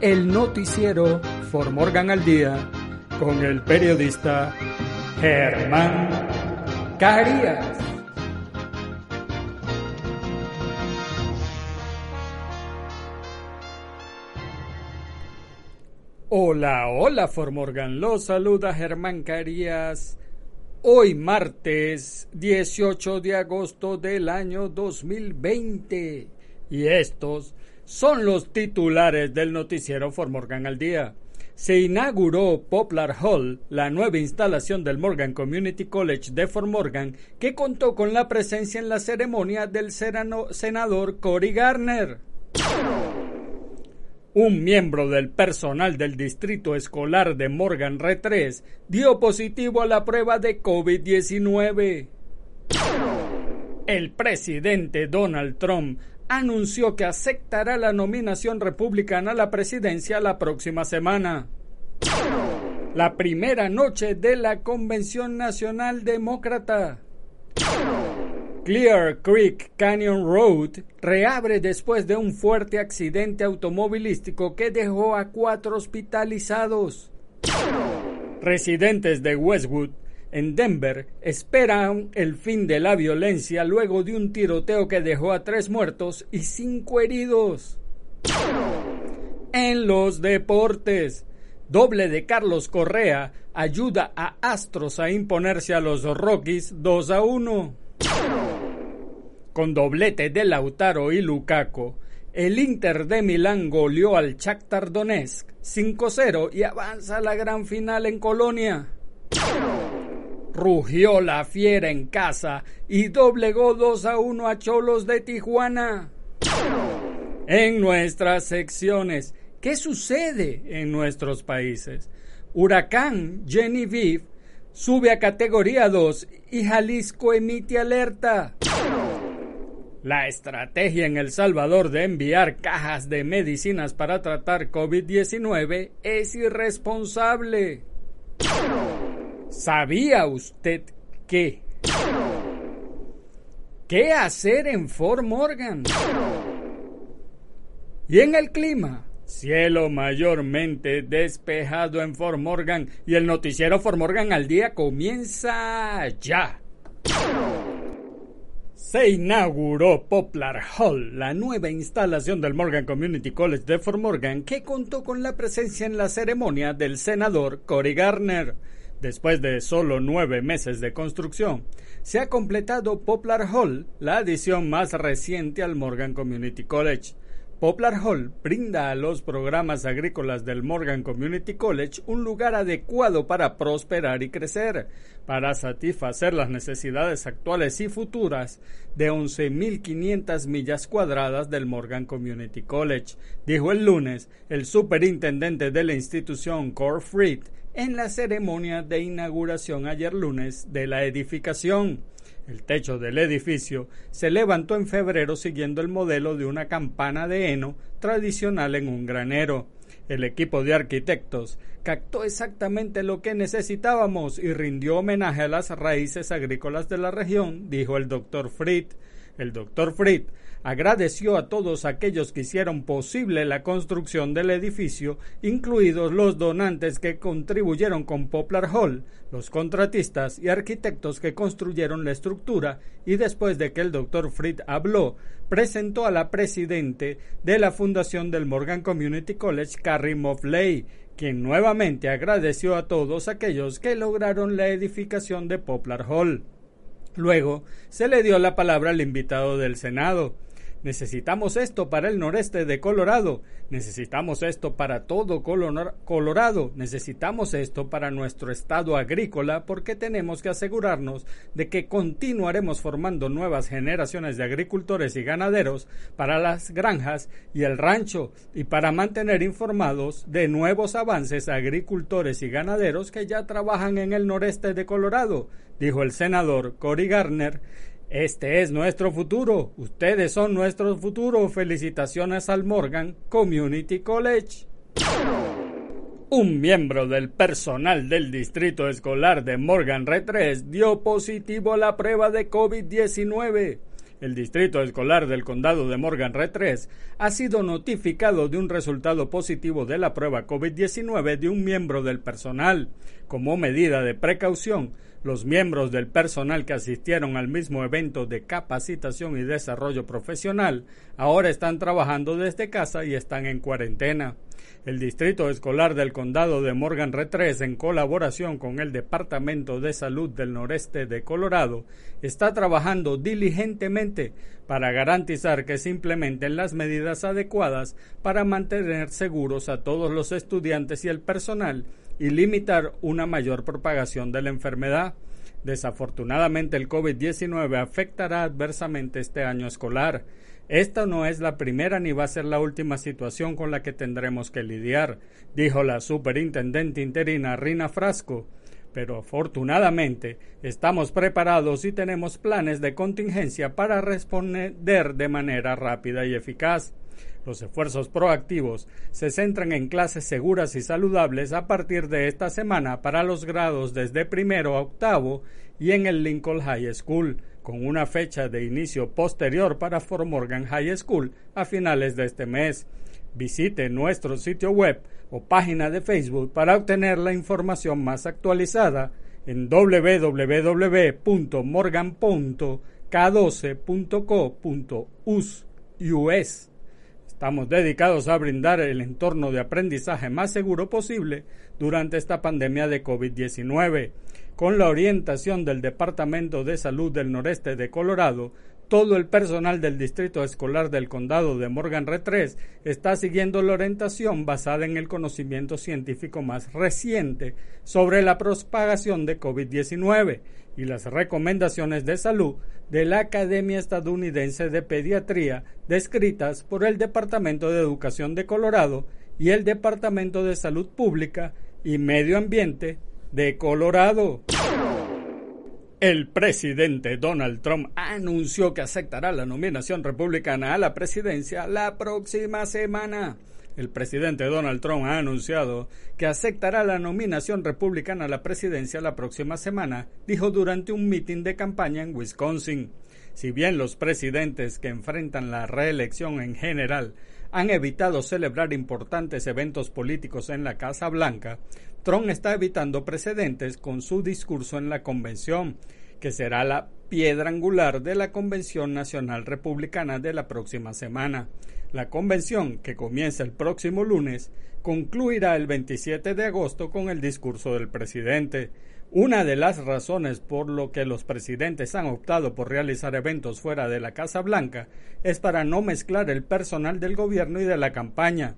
el noticiero For Morgan al Día con el periodista Germán Carías. Hola, hola Formorgan, los saluda Germán Carías. Hoy martes 18 de agosto del año 2020 y estos son los titulares del noticiero Formorgan al día. Se inauguró Poplar Hall, la nueva instalación del Morgan Community College de Fort Morgan, que contó con la presencia en la ceremonia del senador Cory Garner. Un miembro del personal del distrito escolar de Morgan R3 dio positivo a la prueba de COVID-19. El presidente Donald Trump anunció que aceptará la nominación republicana a la presidencia la próxima semana. La primera noche de la Convención Nacional Demócrata. Clear Creek Canyon Road reabre después de un fuerte accidente automovilístico que dejó a cuatro hospitalizados. Residentes de Westwood, en Denver, esperan el fin de la violencia luego de un tiroteo que dejó a tres muertos y cinco heridos. En los deportes, doble de Carlos Correa ayuda a Astros a imponerse a los Rockies 2 a 1. Con doblete de Lautaro y Lukaku, el Inter de Milán goleó al Shakhtar Donetsk 5-0 y avanza a la gran final en Colonia. Rugió la fiera en casa y doblegó 2 a 1 a Cholos de Tijuana. En nuestras secciones, ¿qué sucede en nuestros países? Huracán Genevieve sube a categoría 2 y Jalisco emite alerta. La estrategia en El Salvador de enviar cajas de medicinas para tratar COVID-19 es irresponsable. ¿Sabía usted qué? ¿Qué hacer en Fort Morgan? Y en el clima, cielo mayormente despejado en Fort Morgan y el noticiero Fort Morgan al día comienza ya. Se inauguró Poplar Hall, la nueva instalación del Morgan Community College de Fort Morgan, que contó con la presencia en la ceremonia del senador Cory Garner. Después de solo nueve meses de construcción, se ha completado Poplar Hall, la adición más reciente al Morgan Community College. Poplar Hall brinda a los programas agrícolas del Morgan Community College un lugar adecuado para prosperar y crecer, para satisfacer las necesidades actuales y futuras de 11.500 millas cuadradas del Morgan Community College, dijo el lunes el superintendente de la institución Core Freed en la ceremonia de inauguración ayer lunes de la edificación. El techo del edificio se levantó en febrero siguiendo el modelo de una campana de heno tradicional en un granero. El equipo de arquitectos captó exactamente lo que necesitábamos y rindió homenaje a las raíces agrícolas de la región, dijo el doctor Fried. El doctor Fried agradeció a todos aquellos que hicieron posible la construcción del edificio, incluidos los donantes que contribuyeron con Poplar Hall, los contratistas y arquitectos que construyeron la estructura, y después de que el doctor Fried habló, presentó a la presidente de la fundación del Morgan Community College, Carrie Moffley, quien nuevamente agradeció a todos aquellos que lograron la edificación de Poplar Hall. Luego se le dio la palabra al invitado del Senado, Necesitamos esto para el noreste de Colorado, necesitamos esto para todo Colorado, necesitamos esto para nuestro estado agrícola porque tenemos que asegurarnos de que continuaremos formando nuevas generaciones de agricultores y ganaderos para las granjas y el rancho y para mantener informados de nuevos avances agricultores y ganaderos que ya trabajan en el noreste de Colorado, dijo el senador Cory Garner este es nuestro futuro. Ustedes son nuestro futuro. Felicitaciones al Morgan Community College. Un miembro del personal del distrito escolar de Morgan R3 dio positivo a la prueba de COVID-19. El distrito escolar del condado de Morgan R3 ha sido notificado de un resultado positivo de la prueba COVID-19 de un miembro del personal. Como medida de precaución, los miembros del personal que asistieron al mismo evento de capacitación y desarrollo profesional ahora están trabajando desde casa y están en cuarentena. El Distrito Escolar del Condado de Morgan R3, en colaboración con el Departamento de Salud del Noreste de Colorado, está trabajando diligentemente para garantizar que se implementen las medidas adecuadas para mantener seguros a todos los estudiantes y el personal y limitar una mayor propagación de la enfermedad. Desafortunadamente el COVID-19 afectará adversamente este año escolar. Esta no es la primera ni va a ser la última situación con la que tendremos que lidiar, dijo la superintendente interina Rina Frasco. Pero afortunadamente estamos preparados y tenemos planes de contingencia para responder de manera rápida y eficaz. Los esfuerzos proactivos se centran en clases seguras y saludables a partir de esta semana para los grados desde primero a octavo y en el Lincoln High School, con una fecha de inicio posterior para Fort Morgan High School a finales de este mes. Visite nuestro sitio web o página de Facebook para obtener la información más actualizada en www.morgan.k12.co.us. Estamos dedicados a brindar el entorno de aprendizaje más seguro posible durante esta pandemia de COVID-19. Con la orientación del Departamento de Salud del Noreste de Colorado, todo el personal del Distrito Escolar del Condado de Morgan R3 está siguiendo la orientación basada en el conocimiento científico más reciente sobre la propagación de COVID-19 y las recomendaciones de salud de la Academia Estadounidense de Pediatría descritas por el Departamento de Educación de Colorado y el Departamento de Salud Pública y Medio Ambiente de Colorado. El presidente Donald Trump anunció que aceptará la nominación republicana a la presidencia la próxima semana. El presidente Donald Trump ha anunciado que aceptará la nominación republicana a la presidencia la próxima semana, dijo durante un mitin de campaña en Wisconsin. Si bien los presidentes que enfrentan la reelección en general han evitado celebrar importantes eventos políticos en la Casa Blanca, Trump está evitando precedentes con su discurso en la convención, que será la piedra angular de la Convención Nacional Republicana de la próxima semana. La convención, que comienza el próximo lunes, concluirá el 27 de agosto con el discurso del presidente. Una de las razones por lo que los presidentes han optado por realizar eventos fuera de la Casa Blanca es para no mezclar el personal del gobierno y de la campaña.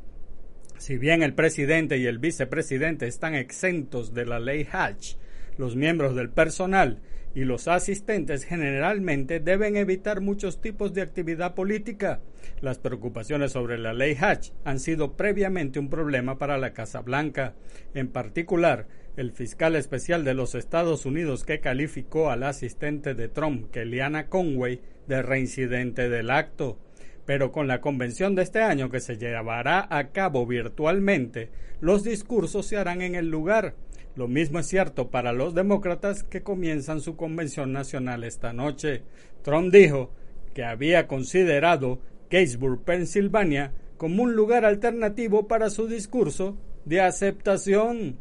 Si bien el presidente y el vicepresidente están exentos de la ley Hatch, los miembros del personal y los asistentes generalmente deben evitar muchos tipos de actividad política. Las preocupaciones sobre la ley Hatch han sido previamente un problema para la Casa Blanca. En particular, el fiscal especial de los Estados Unidos que calificó al asistente de Trump, Kellyanne Conway, de reincidente del acto pero con la convención de este año que se llevará a cabo virtualmente, los discursos se harán en el lugar. Lo mismo es cierto para los demócratas que comienzan su convención nacional esta noche. Trump dijo que había considerado Gettysburg, Pensilvania, como un lugar alternativo para su discurso de aceptación.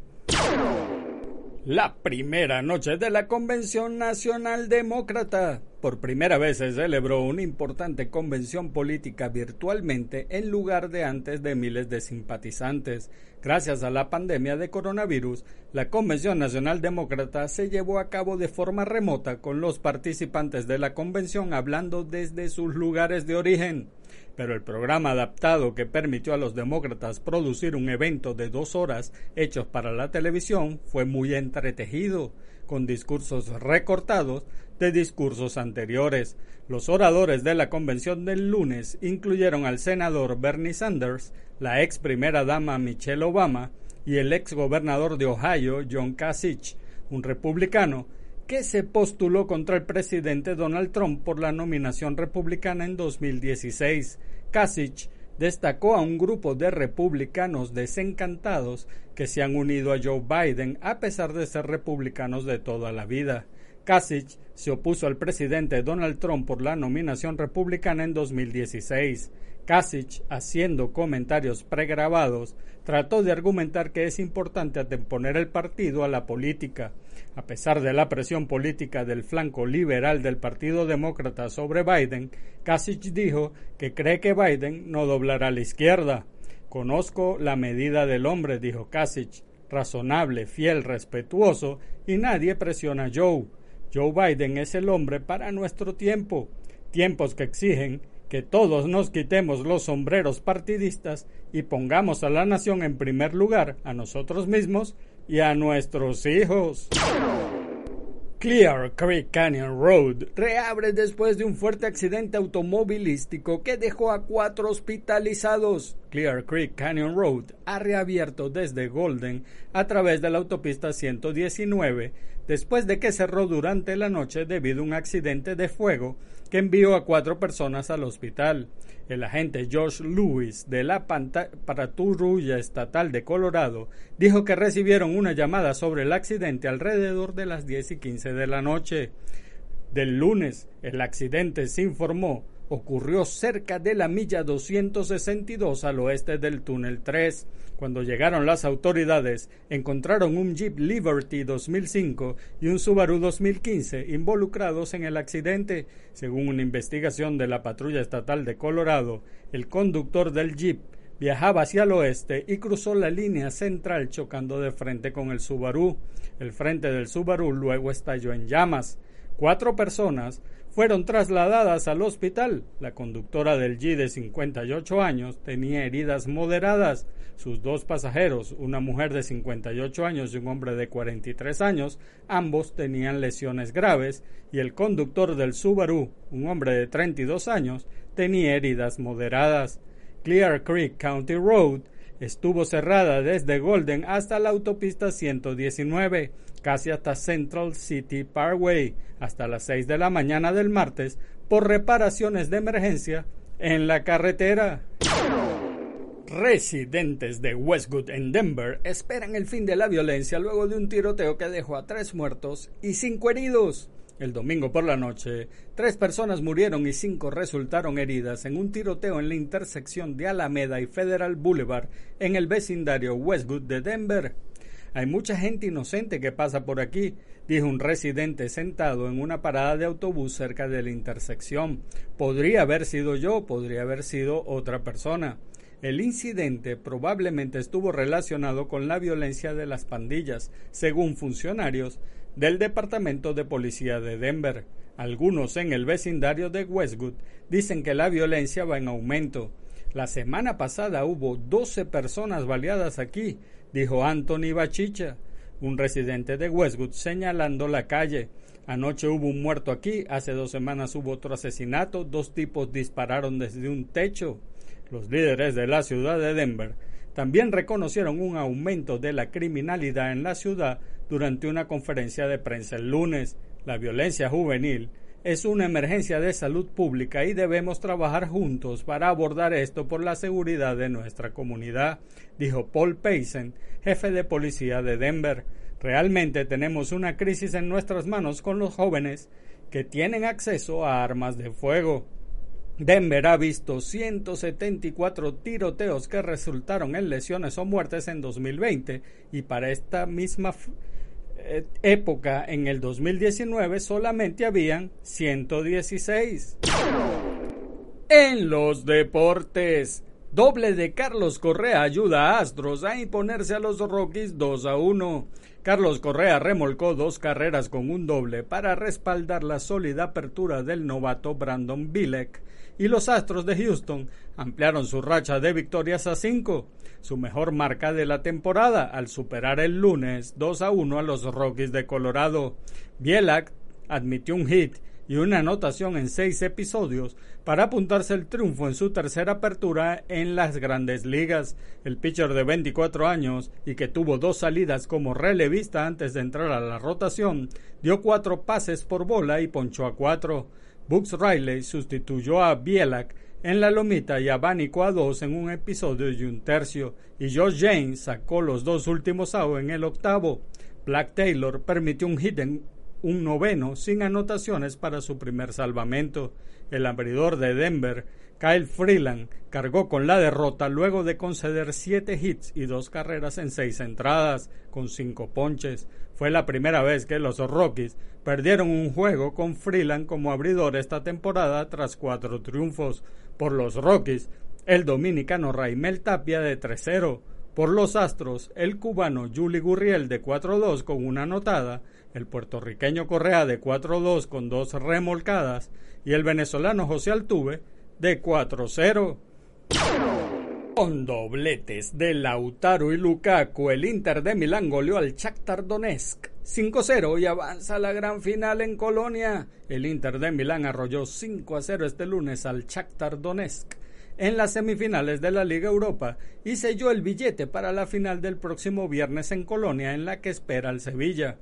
La primera noche de la Convención Nacional Demócrata. Por primera vez se celebró una importante convención política virtualmente en lugar de antes de miles de simpatizantes. Gracias a la pandemia de coronavirus, la Convención Nacional Demócrata se llevó a cabo de forma remota con los participantes de la convención hablando desde sus lugares de origen pero el programa adaptado que permitió a los demócratas producir un evento de dos horas hechos para la televisión fue muy entretejido, con discursos recortados de discursos anteriores. Los oradores de la convención del lunes incluyeron al senador Bernie Sanders, la ex primera dama Michelle Obama y el ex gobernador de Ohio John Kasich, un republicano que se postuló contra el presidente Donald Trump por la nominación republicana en 2016. Kasich destacó a un grupo de republicanos desencantados que se han unido a Joe Biden a pesar de ser republicanos de toda la vida. Kasich se opuso al presidente Donald Trump por la nominación republicana en 2016. Kasich, haciendo comentarios pregrabados, trató de argumentar que es importante atemponer el partido a la política. A pesar de la presión política del flanco liberal del Partido Demócrata sobre Biden, Kasich dijo que cree que Biden no doblará a la izquierda. Conozco la medida del hombre, dijo Kasich, razonable, fiel, respetuoso, y nadie presiona a Joe. Joe Biden es el hombre para nuestro tiempo, tiempos que exigen que todos nos quitemos los sombreros partidistas y pongamos a la nación en primer lugar, a nosotros mismos y a nuestros hijos. Clear Creek Canyon Road reabre después de un fuerte accidente automovilístico que dejó a cuatro hospitalizados. Clear Creek Canyon Road ha reabierto desde Golden a través de la autopista 119 después de que cerró durante la noche debido a un accidente de fuego que envió a cuatro personas al hospital. El agente Josh Lewis de la Patrulla Estatal de Colorado dijo que recibieron una llamada sobre el accidente alrededor de las 10 y 15 de la noche. Del lunes, el accidente se informó ocurrió cerca de la milla 262 al oeste del túnel 3. Cuando llegaron las autoridades, encontraron un Jeep Liberty 2005 y un Subaru 2015 involucrados en el accidente. Según una investigación de la Patrulla Estatal de Colorado, el conductor del Jeep viajaba hacia el oeste y cruzó la línea central chocando de frente con el Subaru. El frente del Subaru luego estalló en llamas. Cuatro personas fueron trasladadas al hospital. La conductora del G de 58 años tenía heridas moderadas. Sus dos pasajeros, una mujer de 58 años y un hombre de 43 años, ambos tenían lesiones graves y el conductor del Subaru, un hombre de 32 años, tenía heridas moderadas. Clear Creek County Road estuvo cerrada desde Golden hasta la autopista 119 casi hasta Central City Parkway, hasta las 6 de la mañana del martes, por reparaciones de emergencia en la carretera. Residentes de Westwood en Denver esperan el fin de la violencia luego de un tiroteo que dejó a tres muertos y cinco heridos. El domingo por la noche, tres personas murieron y cinco resultaron heridas en un tiroteo en la intersección de Alameda y Federal Boulevard en el vecindario Westwood de Denver. Hay mucha gente inocente que pasa por aquí, dijo un residente sentado en una parada de autobús cerca de la intersección. Podría haber sido yo, podría haber sido otra persona. El incidente probablemente estuvo relacionado con la violencia de las pandillas, según funcionarios del Departamento de Policía de Denver. Algunos en el vecindario de Westwood dicen que la violencia va en aumento. La semana pasada hubo 12 personas baleadas aquí, dijo Anthony Bachicha, un residente de Westwood, señalando la calle. Anoche hubo un muerto aquí, hace dos semanas hubo otro asesinato, dos tipos dispararon desde un techo. Los líderes de la ciudad de Denver también reconocieron un aumento de la criminalidad en la ciudad durante una conferencia de prensa el lunes. La violencia juvenil es una emergencia de salud pública y debemos trabajar juntos para abordar esto por la seguridad de nuestra comunidad, dijo Paul Payson, jefe de policía de Denver. Realmente tenemos una crisis en nuestras manos con los jóvenes que tienen acceso a armas de fuego. Denver ha visto 174 tiroteos que resultaron en lesiones o muertes en 2020 y para esta misma época en el 2019 solamente habían 116. En los deportes, doble de Carlos Correa ayuda a Astros a imponerse a los Rockies 2 a 1. Carlos Correa remolcó dos carreras con un doble para respaldar la sólida apertura del novato Brandon Bilek y los Astros de Houston ampliaron su racha de victorias a cinco, su mejor marca de la temporada al superar el lunes 2 a 1 a los Rockies de Colorado. Bielak admitió un hit y una anotación en seis episodios para apuntarse el triunfo en su tercera apertura en las grandes ligas. El pitcher de 24 años y que tuvo dos salidas como relevista antes de entrar a la rotación, dio cuatro pases por bola y ponchó a cuatro. Bucks Riley sustituyó a Bielak en la lomita y abánico a dos en un episodio y un tercio, y Josh James sacó los dos últimos outs en el octavo. Black Taylor permitió un hit en un noveno sin anotaciones para su primer salvamento. El abridor de Denver, Kyle Freeland, cargó con la derrota luego de conceder siete hits y dos carreras en seis entradas, con cinco ponches. Fue la primera vez que los Rockies perdieron un juego con Freeland como abridor esta temporada tras cuatro triunfos. Por los Rockies, el dominicano Raimel Tapia de 3-0. Por los Astros, el cubano Juli Gurriel de 4-2 con una anotada el puertorriqueño Correa de 4-2 con dos remolcadas y el venezolano José Altuve de 4-0. Con dobletes de Lautaro y Lukaku, el Inter de Milán goleó al Shakhtar Donetsk 5-0 y avanza a la gran final en Colonia. El Inter de Milán arrolló 5-0 este lunes al Shakhtar Donetsk en las semifinales de la Liga Europa y selló el billete para la final del próximo viernes en Colonia en la que espera el Sevilla.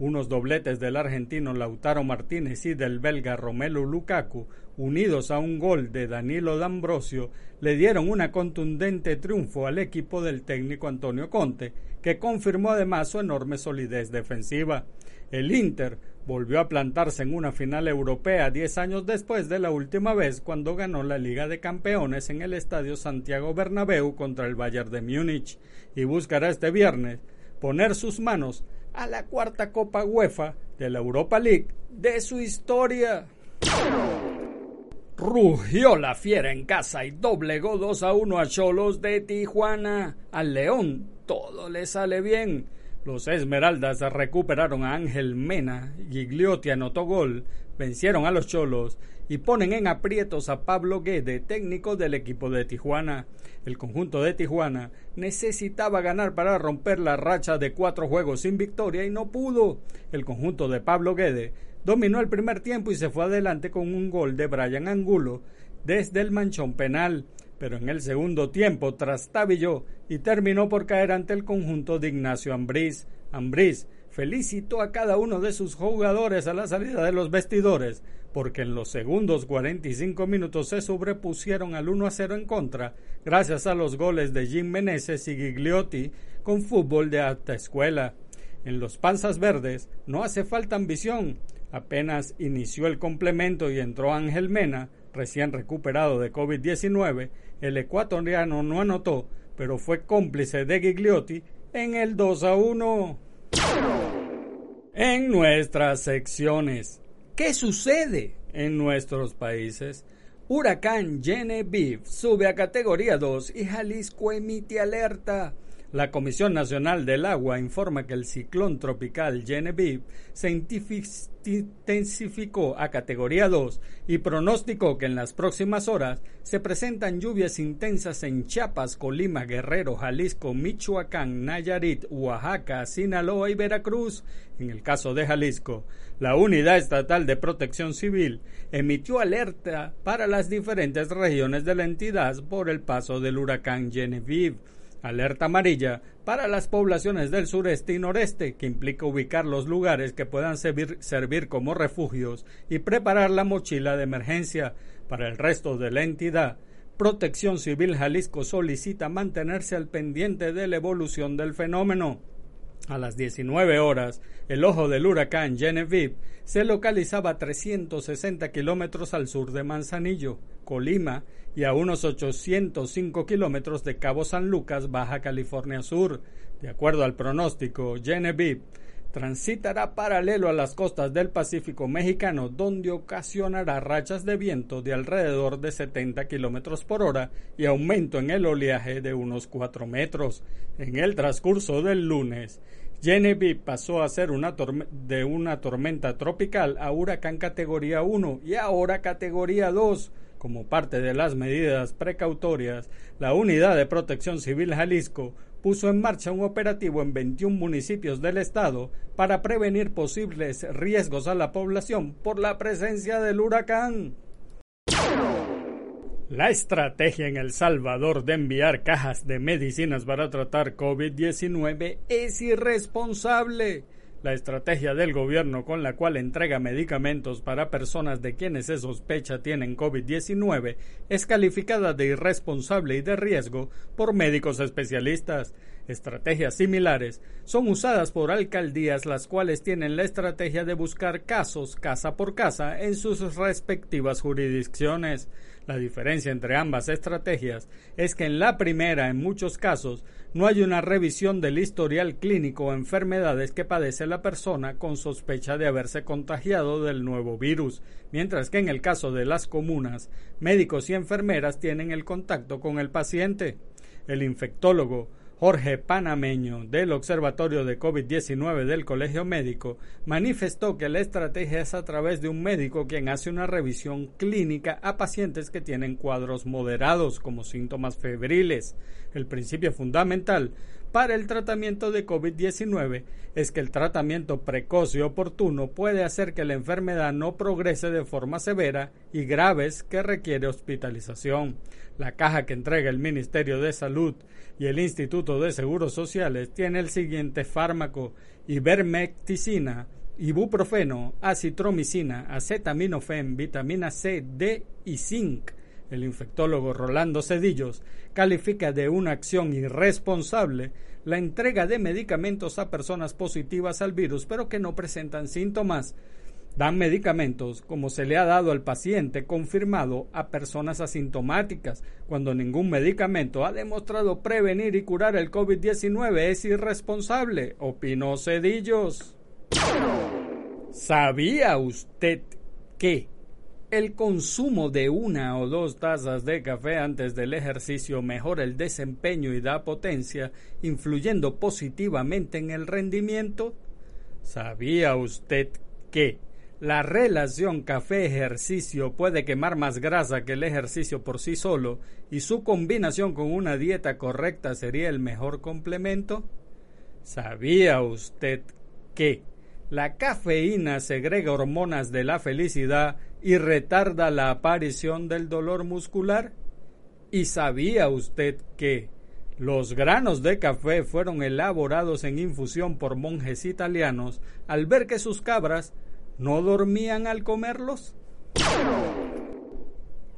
Unos dobletes del argentino Lautaro Martínez y del belga Romelu Lukaku, unidos a un gol de Danilo D'Ambrosio, le dieron una contundente triunfo al equipo del técnico Antonio Conte, que confirmó además su enorme solidez defensiva. El Inter volvió a plantarse en una final europea diez años después de la última vez cuando ganó la Liga de Campeones en el Estadio Santiago Bernabéu contra el Bayern de Múnich y buscará este viernes poner sus manos a la cuarta Copa UEFA de la Europa League de su historia. Rugió la fiera en casa y doblegó 2 a 1 a Cholos de Tijuana. Al León todo le sale bien. Los Esmeraldas recuperaron a Ángel Mena, Gigliotti anotó gol, vencieron a los Cholos y ponen en aprietos a Pablo Guede, técnico del equipo de Tijuana. El conjunto de Tijuana necesitaba ganar para romper la racha de cuatro juegos sin victoria y no pudo. El conjunto de Pablo Guede dominó el primer tiempo y se fue adelante con un gol de Brian Angulo desde el manchón penal, pero en el segundo tiempo trastabilló y terminó por caer ante el conjunto de Ignacio Ambriz. Ambriz felicitó a cada uno de sus jugadores a la salida de los vestidores, porque en los segundos 45 minutos se sobrepusieron al 1 a 0 en contra, gracias a los goles de Jim Meneses y Gigliotti con fútbol de alta escuela. En los Panzas Verdes no hace falta ambición. Apenas inició el complemento y entró Ángel Mena, recién recuperado de COVID-19, el ecuatoriano no anotó, pero fue cómplice de Gigliotti en el 2 a 1. En nuestras secciones, ¿qué sucede en nuestros países? Huracán Genevieve sube a categoría 2 y Jalisco emite alerta. La Comisión Nacional del Agua informa que el ciclón tropical Genevieve se intensificó a categoría 2 y pronosticó que en las próximas horas se presentan lluvias intensas en Chiapas, Colima, Guerrero, Jalisco, Michoacán, Nayarit, Oaxaca, Sinaloa y Veracruz. En el caso de Jalisco, la Unidad Estatal de Protección Civil emitió alerta para las diferentes regiones de la entidad por el paso del huracán Genevieve Alerta amarilla para las poblaciones del sureste y noreste, que implica ubicar los lugares que puedan servir, como refugios y preparar la mochila de emergencia. Para el resto de la entidad, Protección Civil Jalisco solicita mantenerse al pendiente de la evolución del fenómeno. A las 19 horas, el ojo del huracán Genevieve se localizaba a 360 kilómetros al sur de Manzanillo, Colima, y a unos 805 kilómetros de Cabo San Lucas, Baja California Sur. De acuerdo al pronóstico, Genevieve transitará paralelo a las costas del Pacífico mexicano, donde ocasionará rachas de viento de alrededor de 70 kilómetros por hora y aumento en el oleaje de unos 4 metros. En el transcurso del lunes, Genevieve pasó a ser una de una tormenta tropical a huracán categoría 1 y ahora categoría 2. Como parte de las medidas precautorias, la Unidad de Protección Civil Jalisco puso en marcha un operativo en 21 municipios del estado para prevenir posibles riesgos a la población por la presencia del huracán. La estrategia en El Salvador de enviar cajas de medicinas para tratar COVID-19 es irresponsable. La estrategia del gobierno con la cual entrega medicamentos para personas de quienes se sospecha tienen COVID-19 es calificada de irresponsable y de riesgo por médicos especialistas. Estrategias similares son usadas por alcaldías las cuales tienen la estrategia de buscar casos casa por casa en sus respectivas jurisdicciones. La diferencia entre ambas estrategias es que en la primera, en muchos casos, no hay una revisión del historial clínico o enfermedades que padece la persona con sospecha de haberse contagiado del nuevo virus, mientras que en el caso de las comunas, médicos y enfermeras tienen el contacto con el paciente. El infectólogo Jorge Panameño, del Observatorio de COVID-19 del Colegio Médico, manifestó que la estrategia es a través de un médico quien hace una revisión clínica a pacientes que tienen cuadros moderados como síntomas febriles. El principio fundamental para el tratamiento de COVID-19 es que el tratamiento precoz y oportuno puede hacer que la enfermedad no progrese de forma severa y graves que requiere hospitalización. La caja que entrega el Ministerio de Salud y el Instituto de Seguros Sociales tiene el siguiente fármaco: ivermecticina, ibuprofeno, acitromicina, acetaminofén, vitamina C, D y zinc el infectólogo Rolando Cedillos califica de una acción irresponsable la entrega de medicamentos a personas positivas al virus pero que no presentan síntomas. Dan medicamentos como se le ha dado al paciente confirmado a personas asintomáticas, cuando ningún medicamento ha demostrado prevenir y curar el COVID-19 es irresponsable, opinó Cedillos. ¿Sabía usted que el consumo de una o dos tazas de café antes del ejercicio mejora el desempeño y da potencia, influyendo positivamente en el rendimiento. ¿Sabía usted que la relación café-ejercicio puede quemar más grasa que el ejercicio por sí solo y su combinación con una dieta correcta sería el mejor complemento? ¿Sabía usted que la cafeína segrega hormonas de la felicidad y retarda la aparición del dolor muscular? ¿Y sabía usted que los granos de café fueron elaborados en infusión por monjes italianos al ver que sus cabras no dormían al comerlos?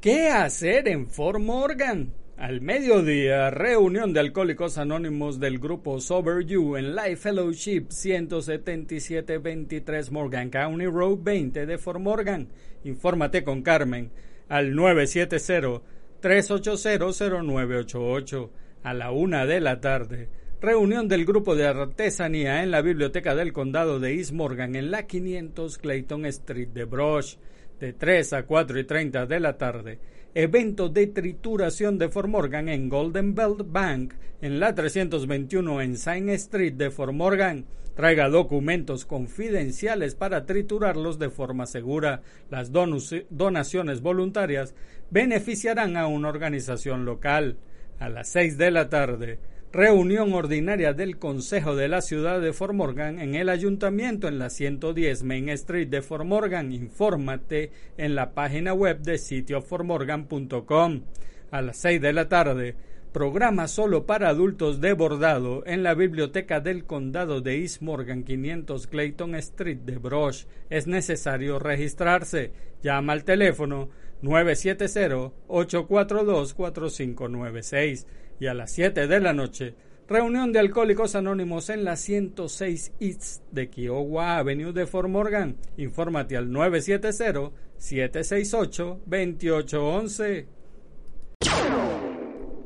¿Qué hacer en Fort Morgan? Al mediodía, reunión de alcohólicos anónimos del grupo Sober You en Life Fellowship 17723 Morgan County Road 20 de Fort Morgan. Infórmate con Carmen al 970-380-0988 a la una de la tarde. Reunión del grupo de artesanía en la Biblioteca del Condado de East Morgan en la 500 Clayton Street de Brush de 3 a 4 y 30 de la tarde evento de trituración de Fort Morgan en Golden Belt Bank, en la 321 en Saint Street de Fort Morgan. Traiga documentos confidenciales para triturarlos de forma segura. Las donaciones voluntarias beneficiarán a una organización local. A las 6 de la tarde, reunión ordinaria del Consejo de la Ciudad de Fort Morgan en el Ayuntamiento en la 110 Main Street de Fort Morgan. Infórmate en la página web de sitioformorgan.com. A las 6 de la tarde, programa solo para adultos de bordado en la Biblioteca del Condado de East Morgan 500 Clayton Street de Brush. Es necesario registrarse. Llama al teléfono 970-842-4596 y a las 7 de la noche Reunión de Alcohólicos Anónimos en la 106 East de Kiowa Avenue de Fort Morgan. Infórmate al 970-768-2811.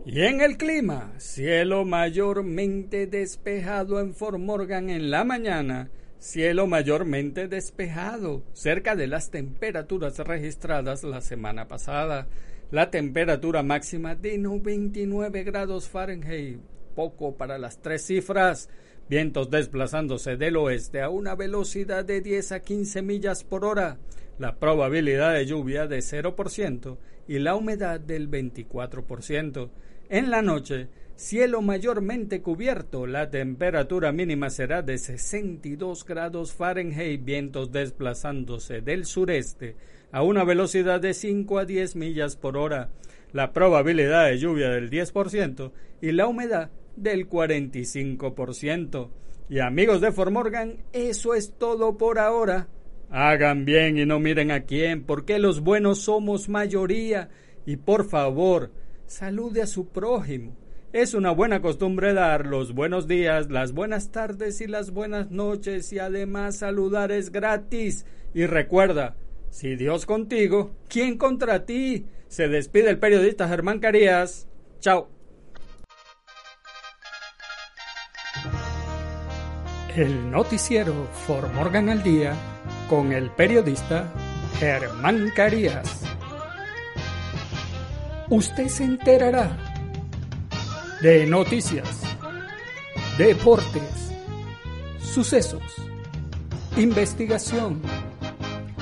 Y en el clima, cielo mayormente despejado en Fort Morgan en la mañana, cielo mayormente despejado, cerca de las temperaturas registradas la semana pasada. La temperatura máxima de 99 grados Fahrenheit poco para las tres cifras. Vientos desplazándose del oeste a una velocidad de 10 a 15 millas por hora. La probabilidad de lluvia de 0% y la humedad del 24%. En la noche, cielo mayormente cubierto. La temperatura mínima será de 62 grados Fahrenheit. Vientos desplazándose del sureste a una velocidad de 5 a 10 millas por hora. La probabilidad de lluvia del 10% y la humedad del 45%. Y amigos de Formorgan, eso es todo por ahora. Hagan bien y no miren a quién, porque los buenos somos mayoría. Y por favor, salude a su prójimo. Es una buena costumbre dar los buenos días, las buenas tardes y las buenas noches y además saludar es gratis. Y recuerda, si Dios contigo, ¿quién contra ti? Se despide el periodista Germán Carías. Chao. el noticiero For Morgan al Día con el periodista Germán Carías. Usted se enterará de noticias, deportes, sucesos, investigación,